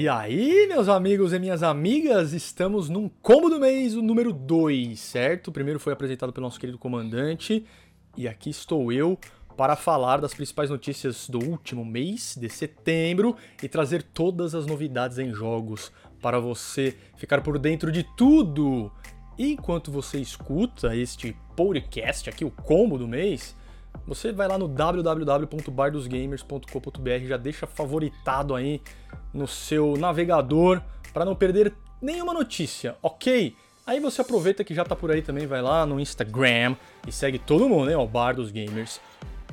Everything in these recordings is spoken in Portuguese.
E aí, meus amigos e minhas amigas, estamos num combo do mês, o número 2, certo? O primeiro foi apresentado pelo nosso querido comandante, e aqui estou eu para falar das principais notícias do último mês de setembro e trazer todas as novidades em jogos para você ficar por dentro de tudo. E enquanto você escuta este podcast aqui, o combo do mês, você vai lá no www.bardosgamers.com.br, já deixa favoritado aí no seu navegador para não perder nenhuma notícia, ok? Aí você aproveita que já tá por aí também, vai lá no Instagram e segue todo mundo, né? O Bar dos Gamers,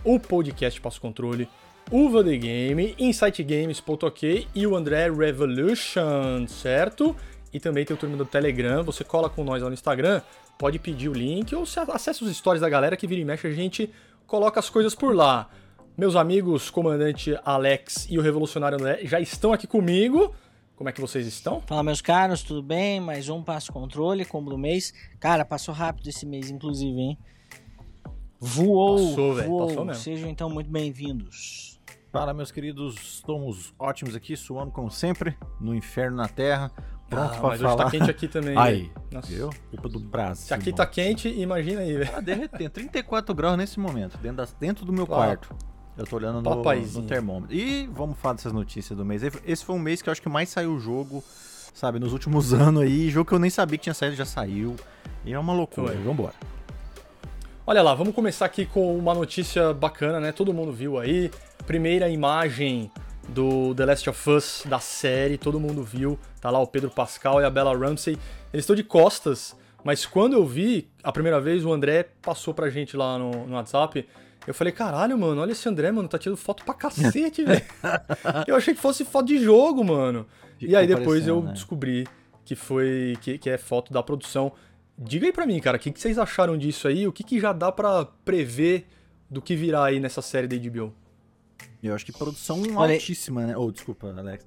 o podcast Passo Controle, Uva The Game, InsightGames.ok e o André Revolution, certo? E também tem o turma do Telegram, você cola com nós lá no Instagram, pode pedir o link ou acesse os stories da galera que vira e mexe a gente coloca as coisas por lá. Meus amigos, comandante Alex e o revolucionário André já estão aqui comigo. Como é que vocês estão? Fala, meus caros, tudo bem? Mais um passo controle, como do mês. Cara, passou rápido esse mês, inclusive, hein? Voou, passou, voou. Passou mesmo. Sejam então muito bem-vindos. Fala, meus queridos, estamos ótimos aqui, suando como sempre, no inferno na terra. Pronto ah, pra mas falar. hoje tá quente aqui também. Aí, Nossa. viu? Culpa do Brasil. Se aqui tá quente, imagina aí, velho. Tá derretendo. 34 graus nesse momento, dentro, das- dentro do meu quarto. Eu tô olhando no, no termômetro. E vamos falar dessas notícias do mês. Esse foi um mês que eu acho que mais saiu jogo, sabe, nos últimos anos aí. Jogo que eu nem sabia que tinha saído, já saiu. E é uma loucura. Foi. Vambora. Olha lá, vamos começar aqui com uma notícia bacana, né? Todo mundo viu aí. Primeira imagem do The Last of Us da série, todo mundo viu. Tá lá o Pedro Pascal e a Bella Ramsey. Eles estão de costas, mas quando eu vi a primeira vez, o André passou pra gente lá no, no WhatsApp. Eu falei, caralho, mano, olha esse André, mano, tá tirando foto pra cacete, velho. eu achei que fosse foto de jogo, mano. E aí depois eu né? descobri que foi que, que é foto da produção. Diga aí pra mim, cara, o que, que vocês acharam disso aí? O que, que já dá pra prever do que virá aí nessa série da HBO? Eu acho que produção Olha- altíssima, né? Oh, desculpa, Alex.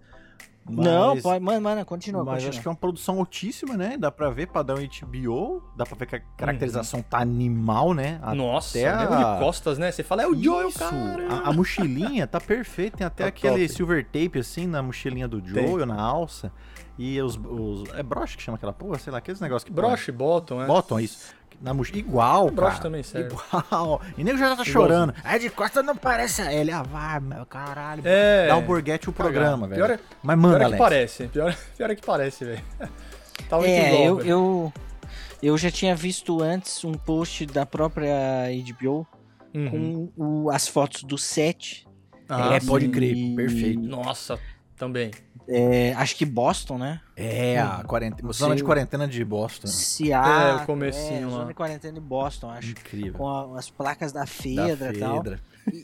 Não, Mas- pode, mano, mano, continua, Mas continua. acho que é uma produção altíssima, né? Dá pra ver padrão HBO, dá pra ver que a caracterização tá animal, né? A- Nossa, até a- de costas, né? Você fala, é o Joel, Isso, cara. A, a mochilinha tá perfeita, tem até Tá aquele top. silver tape assim na mochilinha do Tem. Joel, na alça. E os, os- É broche que chama aquela porra, sei lá, aqueles negócios que. Broche, bottom, é. Botam isso. Na mochila. Igual, Broche cara. também serve. Igual. E nego já tá chorando. É de costa não parece a ele. Ah, vai, meu caralho. É. Dá um borguete o programa, Pior velho. é- Mas Pior manda, é que Alex. parece. Pior, pior é que parece, velho. Tá muito É, igual, eu, velho. eu, eu já tinha visto antes um post da própria HBO Uhum. com o- as fotos do set. Ah, É, pode crer. Perfeito. Nossa, também. É, acho que Boston, né? É, a quarentena. Não Zona de quarentena de Boston. Seattle. É, o comecinho lá. Zona de quarentena de Boston, acho. Incrível. Com a- as placas da Da Fedra e tal.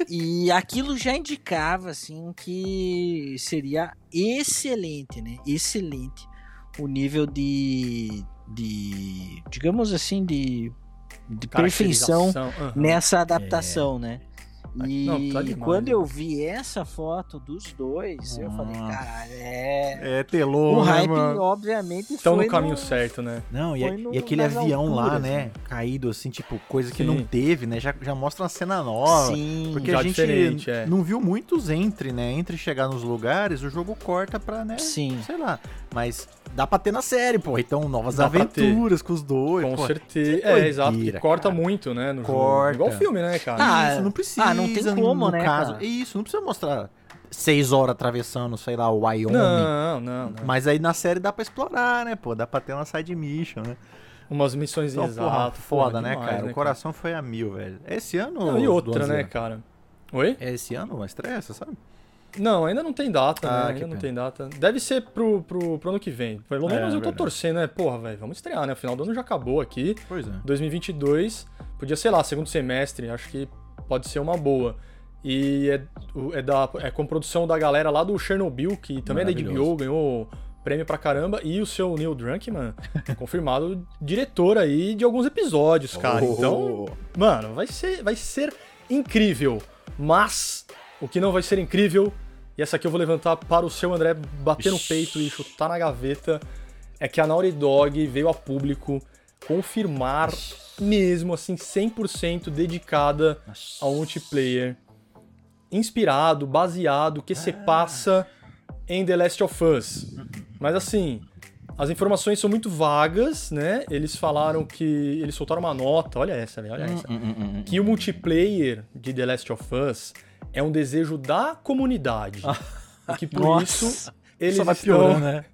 E, e aquilo já indicava, assim, que seria excelente, né? Excelente o nível de. de digamos assim, de. de perfeição aham. nessa adaptação, né? E Não, tá demais, quando eu vi essa foto dos dois, eu falei, caralho, é. É, telou, o né, hype, mano? obviamente, Estão foi no caminho certo, né? Não, e, no- e aquele avião lá, né? né? Caído assim, tipo, coisa que Sim. não teve, né? Já, já mostra uma cena nova. Sim, Porque já a gente diferente, é. não viu muitos entre, né? Entre chegar nos lugares, o jogo corta pra, né? sim. Sei lá. Mas dá pra ter na série, pô. Então, novas Dá aventuras com os dois. Com pô. certeza. que É, exato. doideira, E corta cara. muito, né? No jogo. Corta. Igual filme, né, cara? Ah, Isso, não precisa. ah, não tem como, no né, Caso. cara? Isso, não precisa mostrar seis horas atravessando, sei lá, o Wyoming. não, não, não. Mas aí na série dá pra explorar, né, pô? Dá pra ter uma side mission, né? Umas missões Então, porra, exatas. foda, né, demais, cara? O coração foi a mil, velho. É esse ano Não, e outra, né, cara? Oi? É esse ano a estreia, você sabe? Não, ainda não tem data, Ah, né? Ainda não pena. tem data. Deve ser pro, pro, pro ano que vem. Pelo É, menos eu tô verdade. torcendo, né? Porra, velho, vamos estrear, né? O final do ano já acabou aqui. Pois é. 2022, podia, sei lá, segundo semestre, acho que pode ser uma boa. E é, é, da, é com produção da galera lá do Chernobyl, que também é da. HBO, ganhou prêmio pra caramba, e o seu Neil Druckmann, confirmado diretor aí de alguns episódios, cara. Oh. Então, mano, vai ser, vai ser incrível. Mas o que não vai ser incrível, e essa aqui eu vou levantar para o seu André bater no Ixi. peito e chutar na gaveta, é que a Naughty Dog veio a público confirmar mesmo assim 100% dedicada ao multiplayer, inspirado, baseado, que se passa em The Last of Us. Mas assim, as informações são muito vagas, né? Eles falaram que. Eles soltaram uma nota, olha essa, velho, olha essa. Hum, Que o multiplayer de The Last of Us é um desejo da comunidade. e que por Nossa. isso eles Só vai estão piorando, né?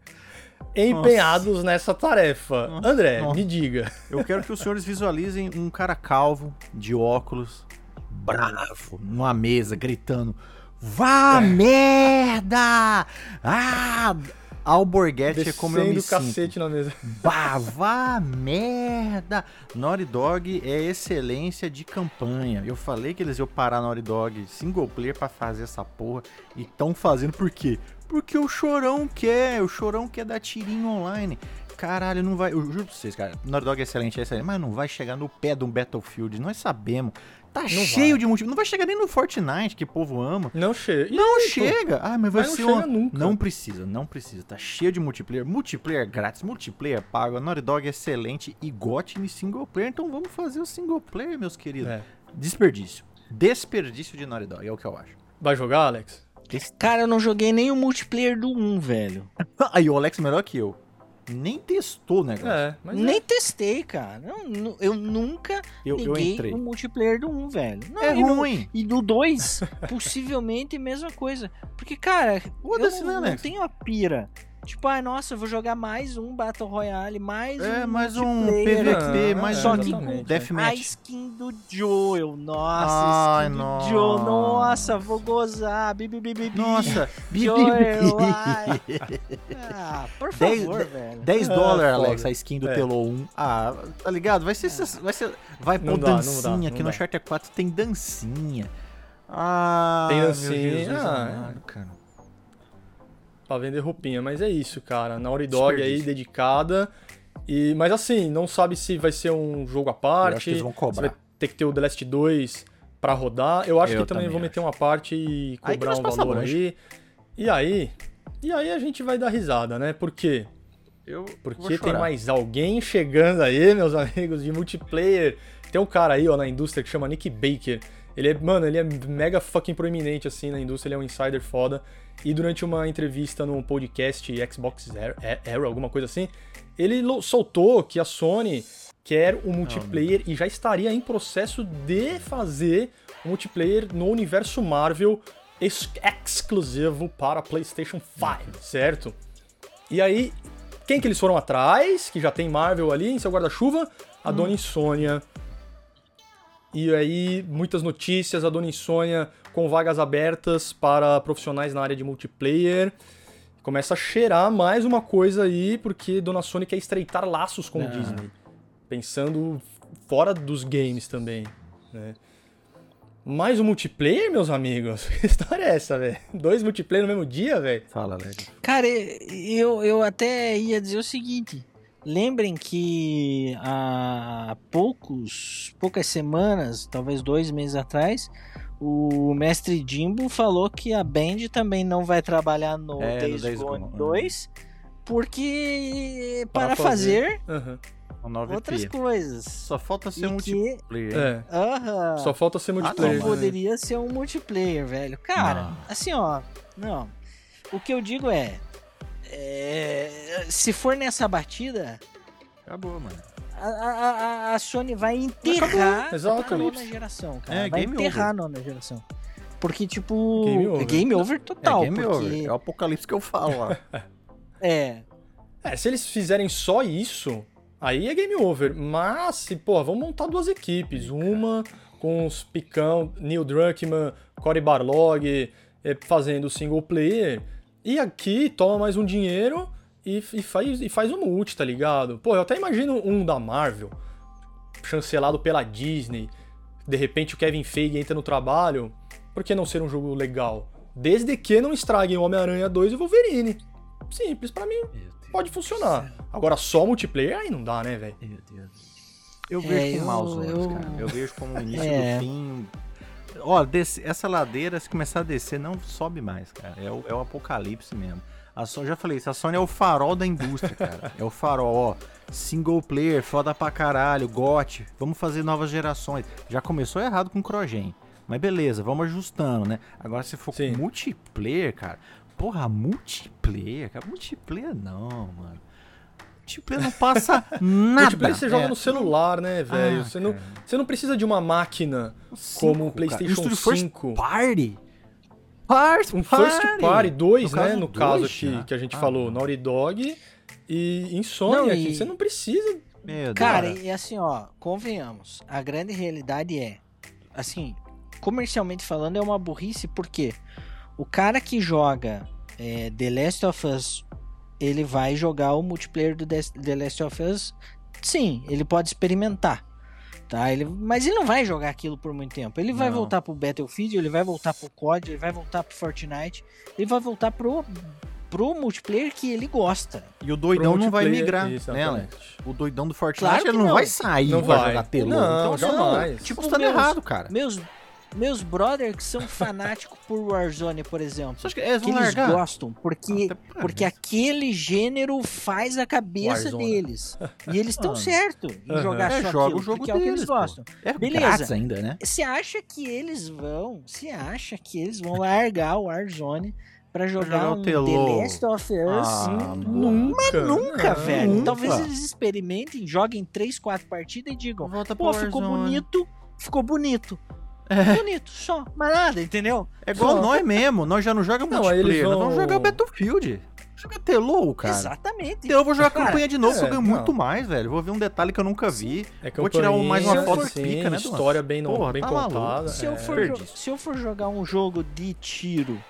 empenhados nessa tarefa. André, Nossa. me diga. Eu quero que os senhores visualizem um cara calvo, de óculos, bravo, numa mesa, gritando: Vá merda! Ah! Alborguete é como eu me sinto. cacete na mesa. Bah, vá merda! Naughty Dog é excelência de campanha. Eu falei que eles iam parar Naughty Dog single player pra fazer essa porra. E tão fazendo por quê? Porque o chorão quer, o chorão quer dar tirinho online. Caralho, não vai. Eu juro pra vocês, cara. Naughty Dog é excelente, é excelente, mas não vai chegar no pé de um Battlefield. Nós sabemos. Tá cheio vai. de multi. Não vai chegar nem no Fortnite, que o povo ama. Não chega. Não pô, chega! Ah, mas vai Mas não ser chega uma... nunca. Não precisa, não precisa. Tá cheio de multiplayer. Multiplayer grátis, multiplayer pago. A Naughty Dog é excelente e gote em single player. Então vamos fazer o single player, meus queridos. É. Desperdício. Desperdício de Naughty Dog, é o que eu acho. Vai jogar, Alex? Cara, eu não joguei nem o multiplayer do 1, velho. Aí o Alex é melhor que eu. Nem testou o negócio. É, mas nem testei, cara. Eu, eu nunca eu, eu liguei entrei. o multiplayer do 1, velho. Não, É e no- ruim. E do 2, possivelmente mesma coisa. Porque, cara, eu não, né, não Alex? tenho a pira. Tipo, ah, nossa, eu vou jogar mais um Battle Royale, mais É, um mais um PVP, aqui. mais Só um que com é. a Deathmatch. skin do Joel. Nossa, Ai, skin do nossa. Joel. Nossa, vou gozar. Bi, bi, bi, bi, bi. Nossa, bi, Joel, bi, bi. ai. Ah, por Dez- favor, velho. 10 Ah, dólares, foda. Alex, a skin do É. Telo 1. Ah, tá ligado? Vai ser. Vai, ser, vai pôr dá, não dancinha, dá, não que no dá. Uncharted 4 tem dancinha. Ah, Tem meu dancinha, ah, amado, cara. Pra vender roupinha, mas é isso, cara. Naughty Dog aí, dedicada. E, mas assim, não sabe se vai ser um jogo à parte. Eu acho que eles vão cobrar. vai ter que ter o The Last 2 pra rodar. Eu acho Eu que também, também vão meter uma parte e cobrar um valor longe. aí. E aí? E aí a gente vai dar risada, né? Por quê? Eu Porque tem mais alguém chegando aí, meus amigos, de multiplayer. Tem um cara aí, ó, na indústria que chama Nick Baker. Ele é, mano, ele é mega fucking proeminente, assim, na indústria. Ele é um insider foda. E durante uma entrevista num podcast Xbox Era, Era alguma coisa assim, ele soltou que a Sony quer um multiplayer e já estaria em processo de fazer um multiplayer no universo Marvel ex- exclusivo para PlayStation 5, certo? E aí, quem que eles foram atrás, que já tem Marvel ali em seu guarda-chuva? A Dona Insônia. E aí, muitas notícias, a Dona Insônia com vagas abertas para profissionais na área de multiplayer. Começa a cheirar mais uma coisa aí, porque Dona Sony quer estreitar laços com o Ah. Disney. Pensando fora dos games também, né? Mais um multiplayer, meus amigos? Que história é essa, velho? Dois multiplayer no mesmo dia, velho? Fala, Alex. Cara, eu, eu até ia dizer o seguinte. Lembrem que há poucos, poucas semanas, talvez dois meses atrás, o mestre Jimbo falou que a Band também não vai trabalhar no É, no Days, Days Gone Gone, 2, porque Para para, fazer. fazer, 9 outras coisas. Só falta ser E um que- multiplayer. É. Aham. Só falta ser não, multiplayer. mas- poderia ser um multiplayer, velho. Cara, Não. assim, ó. Não. O que eu digo é, é, Se for nessa batida, Acabou, mano. a, a, a- Sony vai enterrar a nona geração, cara. É, vai game enterrar over. a nona geração. Porque, tipo. Game over. game over total. é game porque, over. É o apocalipse que eu falo lá. é. É, se eles fizerem só isso, aí é game over. Mas, se, pô, vamos montar duas equipes. Uma com os picão, Neil Druckmann, Cory Barlog, eh, fazendo single player. E aqui toma mais um dinheiro e, e faz, e faz o multi, tá ligado? Pô, eu até imagino um da Marvel, chancelado pela Disney. De repente o Kevin Feige entra no trabalho. Por que não ser um jogo legal? Desde que não estraguem o Homem-Aranha 2 e o Wolverine. Simples pra mim pode funcionar. Agora só multiplayer aí não dá, né, velho? Meu Deus. Eu É, vejo com eu- maus olhos, eu- cara. Eu vejo como o início É. do fim. Ó, desce- essa ladeira, se começar a descer, não sobe mais, cara. É o, é o apocalipse mesmo. A Sony, já falei isso, a Sony é o farol da indústria, cara. É o farol, ó. Single player, foda pra caralho, GOT. Vamos fazer novas gerações. Já começou errado com o Crogen. Mas beleza, vamos ajustando, né? Agora, se for multiplayer, cara. porra, multiplayer, cara, multiplayer não, mano. Multiplayer não passa nada. Multiplayer você joga É, no celular, né, velho? Ah, você, não, cara. você não precisa de uma máquina Cinco, como o cara. PlayStation First 5. Party. First Um First Party, dois, No né? caso, No caso dois aqui já. que a gente Ah, falou. Naughty Dog e Insomniac. Não, e- Você não precisa. Meu Cara, Deus. e assim, ó, convenhamos, a grande realidade é, assim, comercialmente falando, é uma burrice, porque o cara que joga é, The Last of Us, ele vai jogar o multiplayer do The Last of Us, sim, ele pode experimentar. Tá, ele, mas ele não vai jogar aquilo por muito tempo. Ele vai Não. voltar pro Battlefield, ele vai voltar pro COD, ele vai voltar pro Fortnite, ele vai voltar pro, pro multiplayer que ele gosta. E o doidão não vai migrar, né. Alex? O doidão do Fortnite, Claro que ele não, não. vai sair Não e vai vai. jogar telão. Não, então, jamais. Tipo, Tipo, tá meus- errado, cara. Meus, meus brothers que são fanáticos por Warzone, por exemplo. Você acha que eles que eles largar? gostam, porque, para porque aquele gênero faz a cabeça Warzone. deles. E eles estão Mano. certo em Aham. jogar É, só joga aquilo, o jogo porque é o que eles deles, pô. gostam. É Beleza. ainda, né? Você acha que eles vão, você acha que eles vão largar o Warzone pra jogar, jogar um. The Last of Us? Ah. Nunca. Nunca, não. velho. nunca. Talvez eles experimentem, joguem 3, 4 partidas e digam: Volta Pô, ficou bonito, ficou bonito. Bonito, só, mas nada, entendeu? É igual Só. nós mesmo, nós já não jogamos Não, multiplayer, nós vamos vão- jogar Battlefield. Jogar Telou, cara. Exatamente. Então eu vou jogar Cara, campanha de novo, é, que eu ganho não. muito mais, velho. Vou ver um detalhe que eu nunca vi. É Vou tirar um- mais uma foto sim, pica, né? História bem, Porra, bem tá contada. se, eu é. for se eu for jogar um jogo de tiro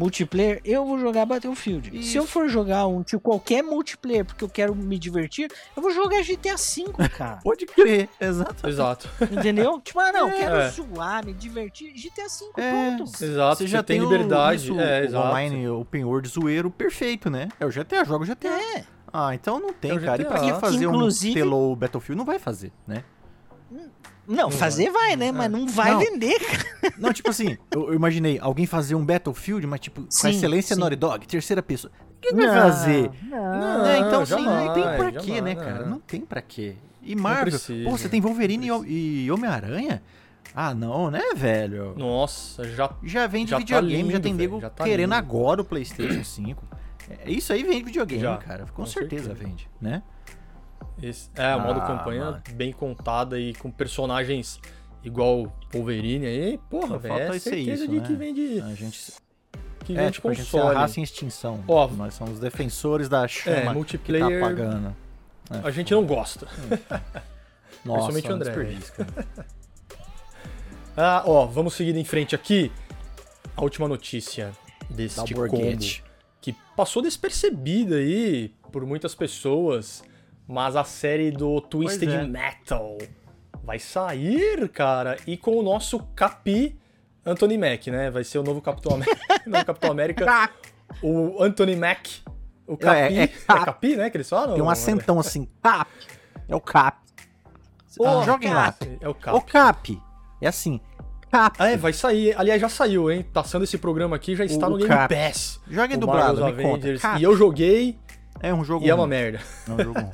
multiplayer, eu vou jogar Battlefield. Se eu Isso. for jogar um tipo qualquer multiplayer porque eu quero me divertir, eu vou jogar GTA V, cara. Pode crer, exato. Exato. Entendeu? Tipo, ah, não, eu quero É. suar, me divertir. GTA V, É. pronto. Exato. Você já tem, o- liberdade. isso, é, o exato. online open world zoeiro perfeito, né? É o GTA, joga o GTA. É. Ah, então não tem, É o cara. E pra que fazer Inclusive- um Telou Battlefield? Não vai fazer, né? Não, fazer vai, né? Mas não vai Não. vender, cara. Não, tipo assim, eu, eu imaginei alguém fazer um Battlefield, mas tipo, com a Sim, excelência sim. Naughty Dog, terceira pessoa. Quem vai fazer? Não. né? Então, jamais, assim, não tem pra quê, jamais, né, não. cara? Não tem pra quê. E Marvel, precisa. pô, você tem Wolverine e Hom- e Homem-Aranha? Ah, não, né, velho? Nossa, já. Já vende Já tá videogame, já lindo, tem velho, nego já tá querendo lindo. agora o PlayStation 5. É, Isso aí vende videogame, Já, cara. Com, com certeza, certeza. vende, né? Esse, é, o modo Ah, campanha mano. bem contada e com personagens igual Wolverine aí. Porra, velho. É certeza isso, de né? que vende, A gente, que é, vende tipo, a gente é console. raça em extinção. Ó, Nós somos defensores da chama É, que tá multiplayer. apagando. É, a gente não gosta. Nossa, principalmente o André. Ah, ó, vamos seguir em frente aqui. A última notícia deste combo que passou despercebida aí por muitas pessoas, mas a série do Twisted é. Metal vai sair, cara, e com o nosso Capi Anthony Mack, né? Vai ser o novo Capitão América, novo Capitão América o Anthony Mack, o Capi, É, é, é Cap. Capi, né, que eles falam? Tem um acentão assim, cap. É o cap. Ah, Joguem lá. É o Cap. O cap. É assim, cap. Ah, é, vai sair. Aliás, já saiu, hein? Passando esse programa aqui, já está O- no Game Cap. Pass. Joguem dublado, Marvel's me conta. Cap. E eu joguei É um jogo e é uma ruim. merda. É um jogo ruim.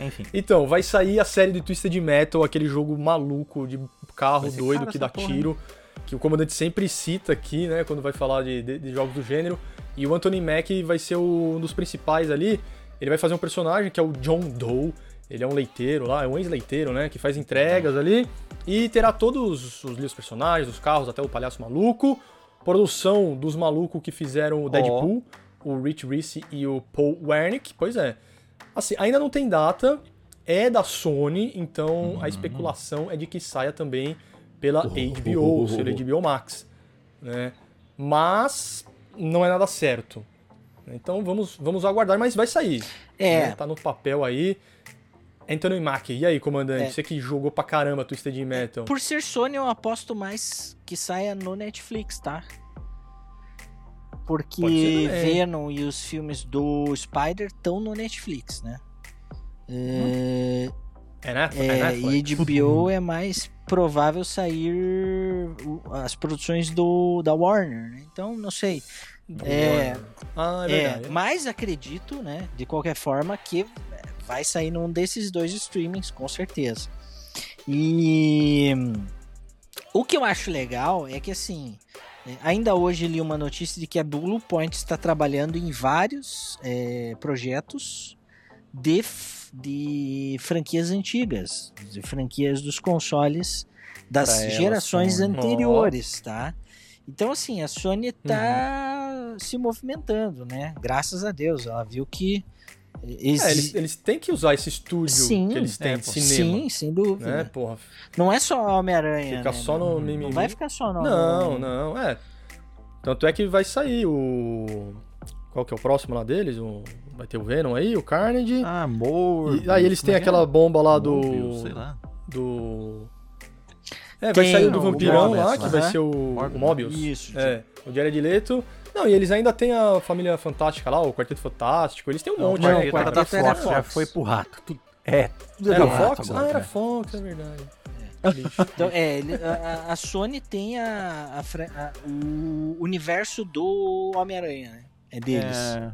Enfim. Então, vai sair a série de Twisted Metal, aquele jogo maluco de carro ser doido que dá porra, tiro, que o comandante sempre cita aqui, né, quando vai falar de, de- de jogos do gênero. E o Anthony Mack vai ser o- um dos principais ali. Ele vai fazer um personagem que é o John Doe. Ele é um leiteiro lá, é um ex-leiteiro, né, que faz entregas ali. E terá todos os livros personagens, os carros, até o palhaço maluco. Produção dos malucos que fizeram o Deadpool, o Rich Reese e o Paul Wernick. Pois é. Assim, ainda não tem data, é da Sony, então Uhum. a especulação é de que saia também pela HBO, ou seja, HBO Max, né? Mas não é nada certo. Então vamos, vamos aguardar, mas vai sair. É. né? Tá no papel aí. Anthony Mack, e aí, comandante? É. Você que jogou pra caramba Twisted Metal. Por ser Sony, eu aposto mais que saia no Netflix, tá? Porque. Venom e os filmes do Spider estão no Netflix, né? É, É, é, é Netflix. e HBO é mais provável sair as produções do da Warner, né? Então, não sei. É, Ah, é é, verdade. mas acredito, né, de qualquer forma, que vai sair num desses dois streamings, com certeza. E o que eu acho legal é que, assim, É, ainda hoje li uma notícia de que a Blue Point está trabalhando em vários é, projetos de, de franquias antigas, de franquias dos consoles das Pra gerações Sony. anteriores, tá? Então, assim, a Sony tá Uhum. se movimentando, né? Graças a Deus, ela viu que É, exi- eles, eles têm que usar esse estúdio Sim, que eles têm é, de cinema. Sim, sem dúvida. Né, porra. Não é só Homem-Aranha. Fica né? só no não, mimimi. não vai ficar só no Não, Homem-Aranha. não, é. Tanto é que vai sair o. Qual que é o próximo lá deles? O... Vai ter o Venom aí, o Carnage. Ah, amor. e aí eles têm aquela bomba lá do. Sei lá. Do. É, vai Tem sair o do o vampirão Morbius, lá, que né? vai ser o, Morbius. o Mobius. Isso, É, o Jared Leto. Não, e eles ainda têm a família fantástica lá, o Quarteto Fantástico. Eles têm um monte não, o cara. Quarteto era já foi pro rato. Tudo- É, tudo é Era do rato Fox? agora, ah, era é. Fox, é verdade. Então, é, a, a- Sony tem a, a a- o universo do Homem-Aranha, né? É deles. É,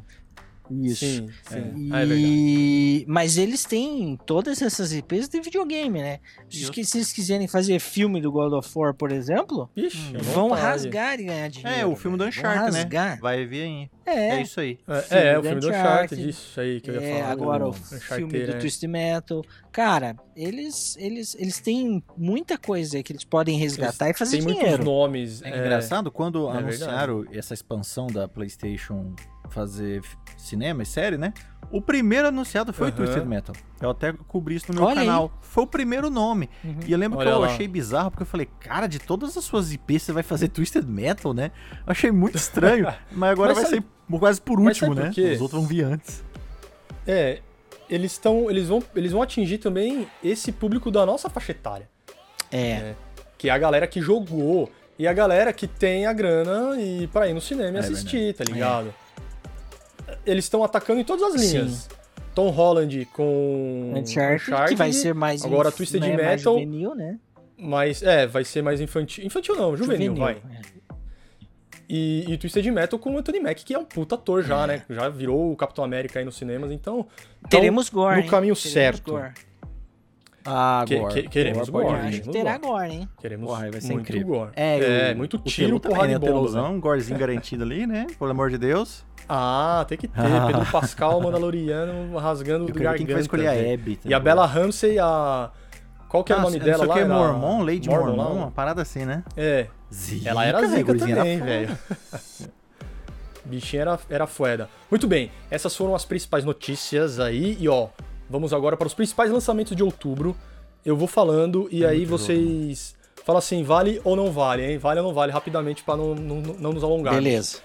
Isso. Sim, sim. E- Ah, é verdade. Mas eles têm todas essas IPs de videogame, né? Se, Justo. que- se eles quiserem fazer filme do God of War, por exemplo, Ixi, à vão rasgar e ganhar dinheiro. É, o filme do Uncharted, né? Vai vir aí. É, É isso aí. É, é, o filme do Uncharted. Isso aí que eu ia É, falar. agora o filme do é. Twist Metal. Cara, eles, eles, eles têm muita coisa que eles podem resgatar e fazer Tem muitos dinheiro. nomes. É engraçado quando é anunciaram essa expansão da PlayStation fazer cinema e série, né? O primeiro anunciado foi o Aham. Twisted Metal. Eu até cobri isso no meu Olha aí. canal. Foi o primeiro nome. Uhum. E eu lembro Olha que eu lá. achei bizarro, porque eu falei, cara, de todas as suas IPs você vai fazer Twisted Metal, né? Eu achei muito estranho. mas agora Mas vai sabe- ser quase por último, né? por? Os outros vão vir antes. É, eles estão. Eles vão, eles vão atingir também esse público da nossa faixa etária. É, Que é a galera que jogou. E a galera que tem a grana e pra ir no cinema e É assistir, tá ligado? Eles estão atacando em todas as linhas. Sim. Tom Holland com Uncharted, que vai ser mais agora inf- Twisted né, mais Metal. juvenil, né? Mas, é, vai ser mais infantil. Infantil não, juvenil, vai. é. E, e Twisted Metal com o Anthony Mack, que é um puta ator já, né? Já virou o Capitão América aí nos cinemas, então. Teremos gore, no caminho Teremos certo. gore. Ah, Que- que- queremos Gore, gore, Acho que terá gore. gore, hein? Queremos Porra, vai ser muito incrível. gore. É, É, muito tiro, porrada de né? bomba. Teluzão, um gorzinho garantido ali, né? Pelo amor de Deus. Ah, tem que ter. Ah. Pedro Pascal, Mandaloriano, rasgando quero garganta. quem que vai escolher a. Abby. E a Bella Ramsey, a... Qual que é o Ah, nome não dela o lá? que, Era- Mormon, Lady Mormon, lá? uma parada assim, né? É, Zica, ela era zica também, foda. velho. Bichinha era, era fueda. Muito bem, essas foram as principais notícias aí. E ó, vamos agora para os principais lançamentos de outubro. Eu vou falando e aí muito vocês falam assim, vale ou não vale, hein? Vale ou não vale, rapidamente para não, não, não nos alongar. Beleza.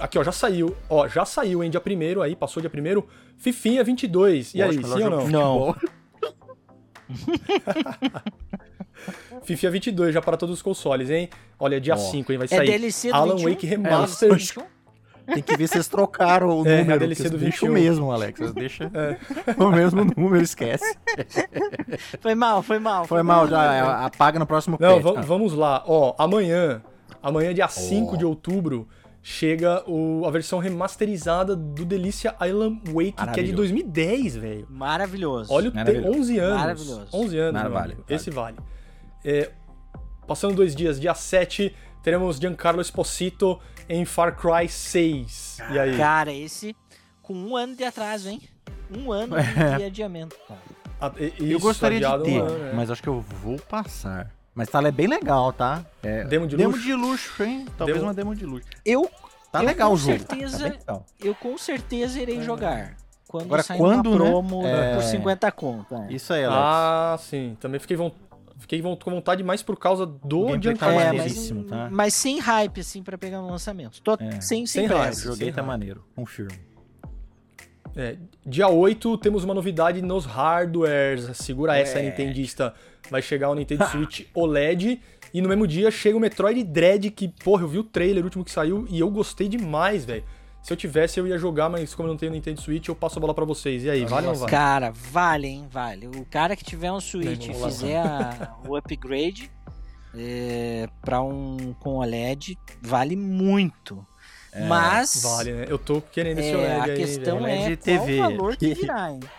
Aqui, ó, já saiu. Ó, já saiu, hein? Dia 1 aí, passou dia 1 Fifinha 22. E aí, Lógico, sim ou não? Não. Fifinha 22 já para todos os consoles, hein? Olha, dia Ó. 5, hein? Vai É sair. DLC do Alan 21? Wake É, Remastered. 21? Tem que ver se eles trocaram o É, número. a DLC do deixa 21. o mesmo, Alex. Eles deixam É. o mesmo número, esquece. Foi mal, foi mal. Foi mal, já é, apaga no próximo Não, patch, vamos lá. Ó, amanhã, amanhã, dia 5 de outubro, chega o, a versão remasterizada do Delícia Island Wake, que é de Maravilhoso. 2010, velho. Maravilhoso. Olha o te... Maravilhoso. 11 anos. Maravilhoso. 11 anos, Mara- meu vale, vale. Esse vale. É, passando dois dias, dia 7, teremos Giancarlo Esposito em Far Cry 6. E aí? Cara, esse com um ano de atraso, hein? Um ano É. de adiamento. cara. A- e- Eu gostaria de adiado um ter, ano, né? mas acho que eu vou passar. Mas tá é bem legal, tá? É, Demo de demo luxo? de luxo, hein? Talvez Demo- uma demo de luxo. Eu, Tá Eu legal com o jogo. certeza- Tá legal. eu com certeza irei jogar. Quando Agora, sair quando, uma né? promo É. por 50 conto. é. Isso aí, Alex. Ah, sim. Também fiquei, von- fiquei com vontade mais por causa do gameplay tá É, mas, tá? mas sem hype, assim, pra pegar no lançamento. Tô É. sem, sem, Sem hype. Joguei, Sim, tá vai. maneiro. Confirmo. É, dia 8 temos uma novidade nos hardwares. Segura essa, É. Nintendista. Vai chegar o Nintendo Switch OLED. E no mesmo dia chega o Metroid Dread, que, porra, eu vi o trailer último que saiu e eu gostei demais, velho. Se eu tivesse, eu ia jogar, mas como eu não tenho Nintendo Switch, eu passo a bola pra vocês. E aí, vale ou não vale? Cara, vale, hein? Vale. O cara que tiver um Switch e fizer a- o upgrade é, pra um com OLED, vale muito. Mas Vale, né? Eu tô querendo esse é, OLED a aí, questão velho. OLED é TV. qual valor que virá, hein?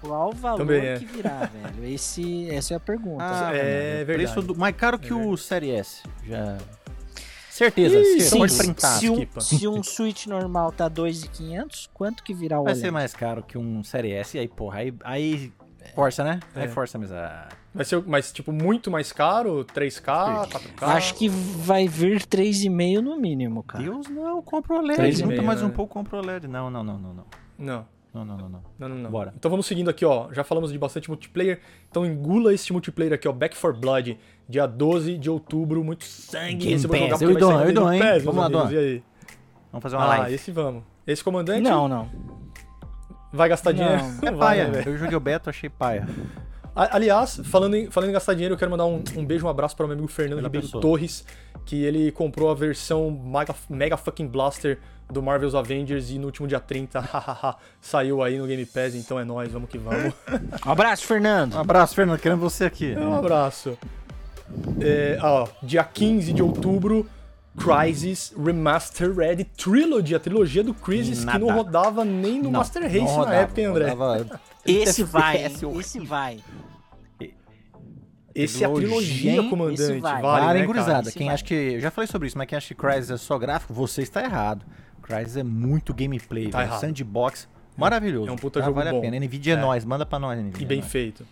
Qual valor Também é. que virá, velho? Esse, essa é a pergunta. Ah, é mano, verdade. Preço do- mais caro que É o Série S. Já. Certeza, Ih, certeza. Sim, Pode se, printar. se um, se um Switch normal tá 2.500, quanto que virá o Vai OLED? ser mais caro que um Série S, e aí, porra, aí, aí força, né? É. força amizade. Vai ser, mas, tipo, muito mais caro? 3K, 4K? Acho que vai vir 3,5 no mínimo, cara. Deus não, compra o Junta meio, mais né? um pouco, compra o OLED. Não, não, não, não, não. Não. Não, não, não, não. Não, não, não. Bora. Então vamos seguindo aqui, ó. Já falamos de bastante multiplayer. Então engula este multiplayer aqui, ó. Back for Blood. Dia 12 de outubro. Muito sangue. Game esse eu vou jogar Eu e no eu e Dom, Game hein? Vamos lá. Dom. Aí? Vamos fazer uma Ah, live. esse vamos. Esse comandante Não, não. Vai gastar Não. dinheiro? É Vai, paia. velho? eu joguei o beta, achei paia. Aliás, falando em, falando em gastar dinheiro, eu quero mandar um, um beijo, um abraço para o meu amigo Fernando Pela Ribeiro pessoa. Torres, que ele comprou a versão Mega, Mega Fucking Blaster do Marvel's Avengers e no último dia 30, hahaha, saiu aí no Game Pass, então é nóis, vamos que vamos. Um abraço, Um Fernando. abraço, Fernando. Querendo você aqui. Um abraço. É, ó, dia 15 de outubro, Crysis Remastered Trilogy, a trilogia do Crysis que não Nada. rodava nem no Não, Master Race na rodava, época, hein, André? rodava Esse vai. Esse vai. Esse é a trilogia, comandante. Vale, Parem, né, gurizada. cara? Quem vai. acha que. Eu já falei sobre isso, mas quem acha que Crysis é só gráfico, você está errado. Crysis é muito gameplay, Tá velho. Sandbox, maravilhoso. É um puta Tá, jogo vale bom. a pena. NVIDIA é É. nóis, manda pra nós, NVIDIA. E bem nós. feito.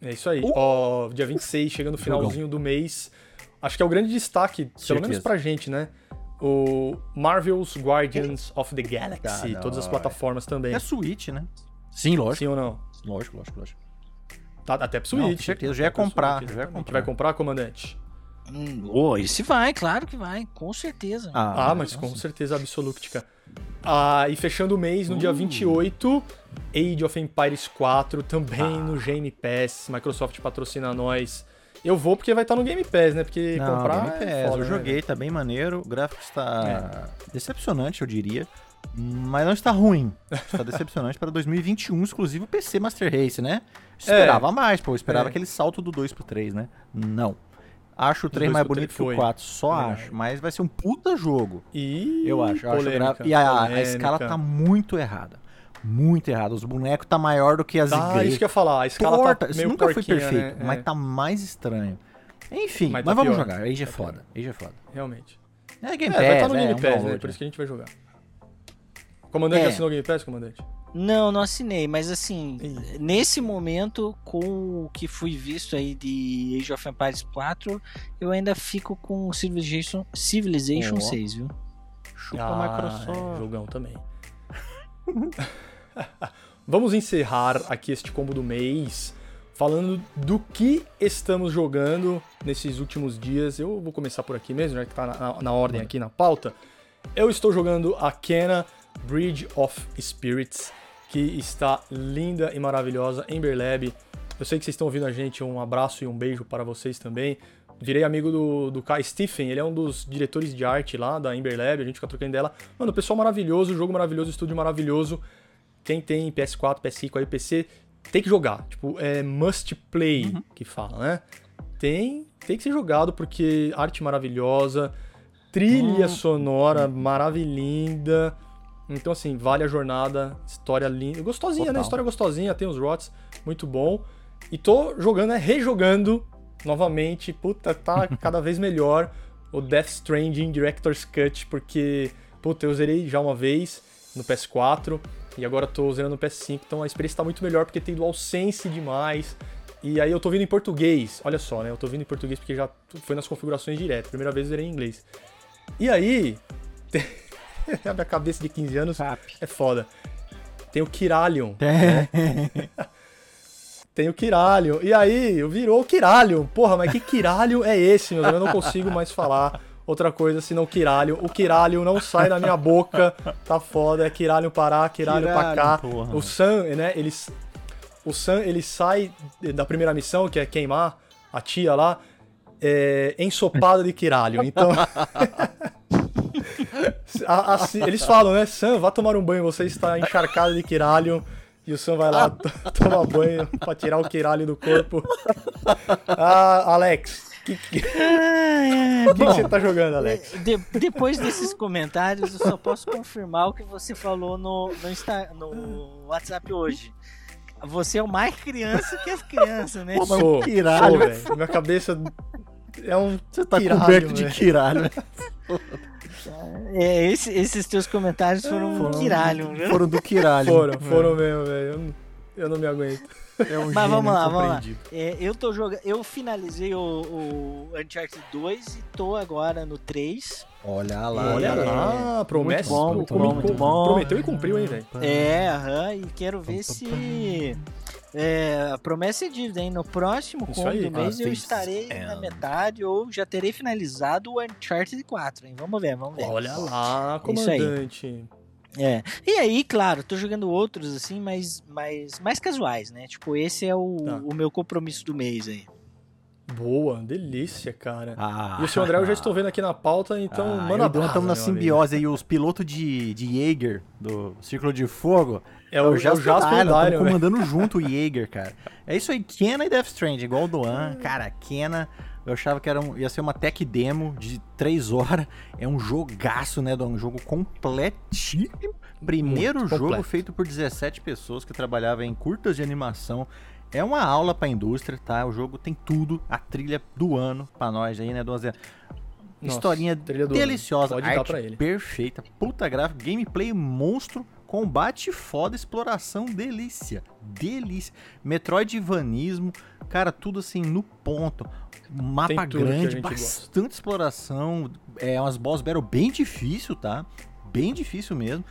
É isso aí. Uh! Ó, dia 26, chegando no finalzinho do mês. Acho que é o grande destaque, pelo Certeza. menos pra gente, né? O Marvel's Guardians of the Galaxy. Tá, todas as não, plataformas também. É Switch, né? Sim, lógico. Sim ou não? Lógico, lógico, lógico. Tá, até pro Não, Switch. com certeza, já ia comprar, Switch, já ia comprar. Vai comprar, comandante? Hum, oh, esse vai, claro que vai, com certeza. Ah, mas nossa. com certeza absolutica. Ah, e fechando o mês, no dia Uh. 28, Age of Empires 4, também Ah. no Game Pass. Microsoft patrocina nós. Eu vou porque vai estar no Game Pass, né? Porque Não, comprar Game é Pass, foda, eu né, joguei, tá bem maneiro. O gráfico está decepcionante, eu diria. Mas não está ruim. Está decepcionante para 2021, exclusivo PC Master Race, né? Esperava mais, pô. eu Esperava É. aquele salto do 2 pro 3, né? Não. Acho o 3 dois mais bonito que o foi. 4, só É. acho. Mas vai ser um puta jogo. E Eu acho. Eu acho polêmica, gráfico- E a, a escala tá muito errada. Muito errada. Os bonecos tá maior do que as Tá, igrejas. isso que eu ia falar. A escala Torta, tá isso nunca foi perfeito, né? mas É, tá mais estranho. Enfim, Mas mas, tá vamos pior. jogar. Age é Tá foda. Age é foda. Realmente. É Game É, vai estar Pass, no é, Game um Pass, né? download, Por isso que a gente vai jogar. Comandante É. assinou o Game Pass, comandante? Não, não assinei, mas assim, nesse momento, com o que fui visto aí de Age of Empires 4, eu ainda fico com Civilization, Civilization Ó. 6, viu? Chupa Ah, Microsoft. é, jogão também. Vamos encerrar aqui este combo do mês falando do que estamos jogando nesses últimos dias. Eu vou começar por aqui mesmo, já que tá na, na- ordem aqui na pauta. Eu estou jogando a Kena Bridge of Spirits, que está linda e maravilhosa, Ember Lab. Eu sei que vocês estão ouvindo a gente, um abraço e um beijo para vocês também. Virei amigo do, do Kai Stephen, ele é um dos diretores de arte lá da Ember Lab, a gente fica trocando dela. Mano, pessoal maravilhoso, jogo maravilhoso, estúdio maravilhoso. Quem tem PS4, PS5 aí, PC, tem que jogar. Tipo, é must play que fala, né? Tem, tem que ser jogado porque arte maravilhosa, trilha sonora maravilhinda. Então, assim, vale a jornada, história linda. Gostosinha, né? Total. História gostosinha, tem os rots, muito bom. E tô jogando, né? Rejogando novamente. Puta, tá cada vez melhor o Death Stranding Director's Cut, porque, puta, eu zerei já uma vez no PS4 e agora tô zerando no PS5, então a experiência tá muito melhor porque tem DualSense demais. E aí eu tô vindo em português, olha só, né? Eu tô vindo em português porque já foi nas configurações direto. Primeira vez eu zerei em inglês. E aí, a minha cabeça de 15 anos é foda. Tem o Kiralion. É. Tem o Kiralion. E aí, virou o Kiralion. Porra, mas que Kiralion é esse, meu? Eu não consigo mais falar outra coisa senão Kiralion. O Kiralion não sai da minha boca. Tá foda. É Kiralion parar, Kiralion pra cá. Porra. O Sam, né, ele... O Sam, ele sai da primeira missão, que é queimar a tia lá, é, ensopado de Kiralion. Então... A- assim, eles falam, né? Sam, vá tomar um banho, você está encharcado de Kiralion. E o Sam vai lá to- tomar banho pra tirar o Kiralion do corpo. Ah, Alex, o que, que, que que você tá jogando, Alex? De- depois desses comentários, eu só posso confirmar o que você falou no, no, Insta- no WhatsApp hoje. Você é o mais criança que as crianças, né? Pô, mas Sou, sou, velho. Minha cabeça É um Você tá Quiralho, coberto de velho. quiralho. É, esse- esses teus comentários foram um quiralho, viu? Foram do quiralho. Foram, foram mesmo, velho. Eu, eu não me aguento. É um Mas vamos lá, vamos lá. É, eu tô jogando. Eu finalizei o, o Uncharted 2 e tô agora no 3. Olha lá. Olha É, lá, promessa. muito bom, muito bom, muito bom. Prometeu e cumpriu, hein, velho. É, aham, e quero ver se. É, a promessa é dívida, hein? No próximo Isso combo aí. do mês eu estarei é. na metade ou já terei finalizado o Uncharted 4, hein? Vamos ver, vamos ver. Olha lá, Isso aí. comandante. É. E aí, claro, tô jogando outros assim, mas mais, mais casuais, né? Tipo, esse é o, Tá. o meu compromisso do mês aí. Boa, delícia, cara. Ah. E o seu André eu já estou vendo aqui na pauta, então ah, manda e brasa, estamos na meu amigo. simbiose aí, os pilotos de, de Jaeger, do Círculo de Fogo. É o, é o Jasper Dylan, velho. comandando junto o Jaeger, cara. É isso aí, Kena e Death Strand, igual o Doan. Cara, Kena, eu achava que era um- ia ser uma tech demo de 3 horas. É um jogaço, né, Doan? Um jogo completíssimo. Primeiro Muito jogo completo. feito por 17 pessoas que trabalhavam em curtas de animação. É uma aula pra indústria, tá? O jogo tem tudo, a trilha do ano pra nós aí, né? Nossa, Historinha deliciosa, arte dar pra ele. perfeita, puta gráfica, gameplay monstro, combate foda, exploração delícia, delícia. Metroidvanismo, cara, tudo assim no ponto. Mapa grande, bastante exploração, é umas boss battle bem difícil, tá? Bem difícil mesmo.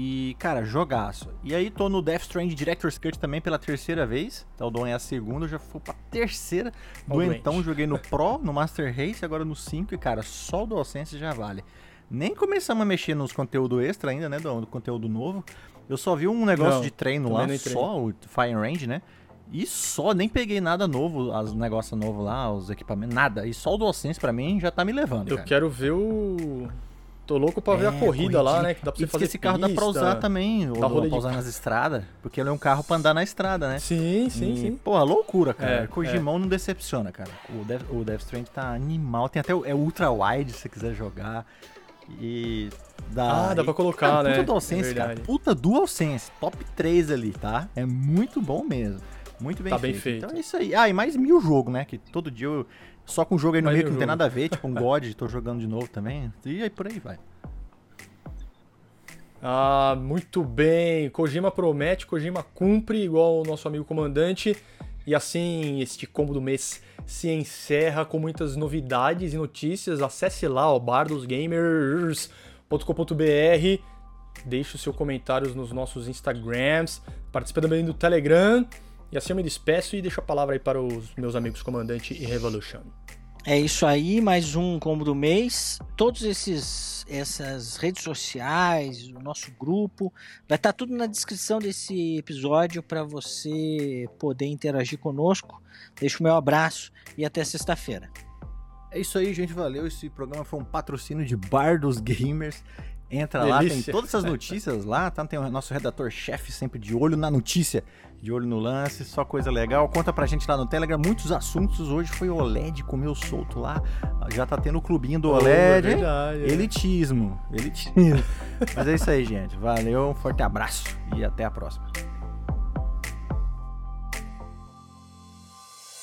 E, cara, jogaço. E aí tô no Death Stranding Director's Cut também pela terceira vez. Tá, o Dom é a segunda, eu já fui pra terceira. Ó, Do doente. então joguei no Pro, no Master Race, agora no 5 e, cara, só o DualSense já vale. Nem começamos a mexer nos conteúdo extra ainda, né, do, do conteúdo novo. Eu só vi um negócio Não, de treino lá, só o Fire Range, né? E só, nem peguei nada novo, os negócios novos lá, os equipamentos, nada. E só o DualSense pra mim já tá me levando, Eu cara. quero ver o. Tô louco pra ver a É, corrida lá, né? Que dá pra você fazer esse carro dá pra usar também, ou dá pra de usar nas estradas, porque ele é um carro pra andar na estrada, né? Sim, sim, E, sim. Porra, loucura, cara. É, Kojimão não decepciona, cara. O Death, o Death Stranding tá animal. Tem até o é ultra wide se você quiser jogar. E dá. Ah, dá pra colocar, cara, né? Puta É DualSense, cara. verdade. Puta DualSense. Top 3 ali, tá? É muito bom mesmo. Muito bem Tá feito. bem feito. Então é isso aí. Ah, e mais mil jogo, né? Que todo dia eu. Só com jogo aí no meio que não tem nada a ver, tipo um God, tô jogando de novo também. E aí por aí vai. Ah, muito bem. Kojima promete, Kojima cumpre, igual o nosso amigo comandante. E assim, este combo do mês se encerra com muitas novidades e notícias. Acesse lá, ó, bardosgamers.com.br. Deixe o seu comentário nos nossos Instagrams. Participe também do Telegram. E assim eu me despeço e deixo a palavra aí para os meus amigos comandante e Revolution. É isso aí, mais um combo do mês. Todos esses essas redes sociais, o nosso grupo, vai estar tudo na descrição desse episódio para você poder interagir conosco. Deixo o meu abraço e até sexta-feira. É isso aí, gente. Valeu. Esse programa foi um patrocínio de Bar dos Gamers. Entra lá, tem Delícia. todas essas notícias lá, tá? Tem o nosso redator-chefe sempre de olho na notícia, de olho no lance, só coisa legal. Conta pra gente lá no Telegram muitos assuntos. Hoje foi OLED, comeu solto lá. Já tá tendo o clubinho do Oh, OLED. é verdade, é. Elitismo. Elitismo. Mas é isso aí, gente. Valeu, um forte abraço e até a próxima.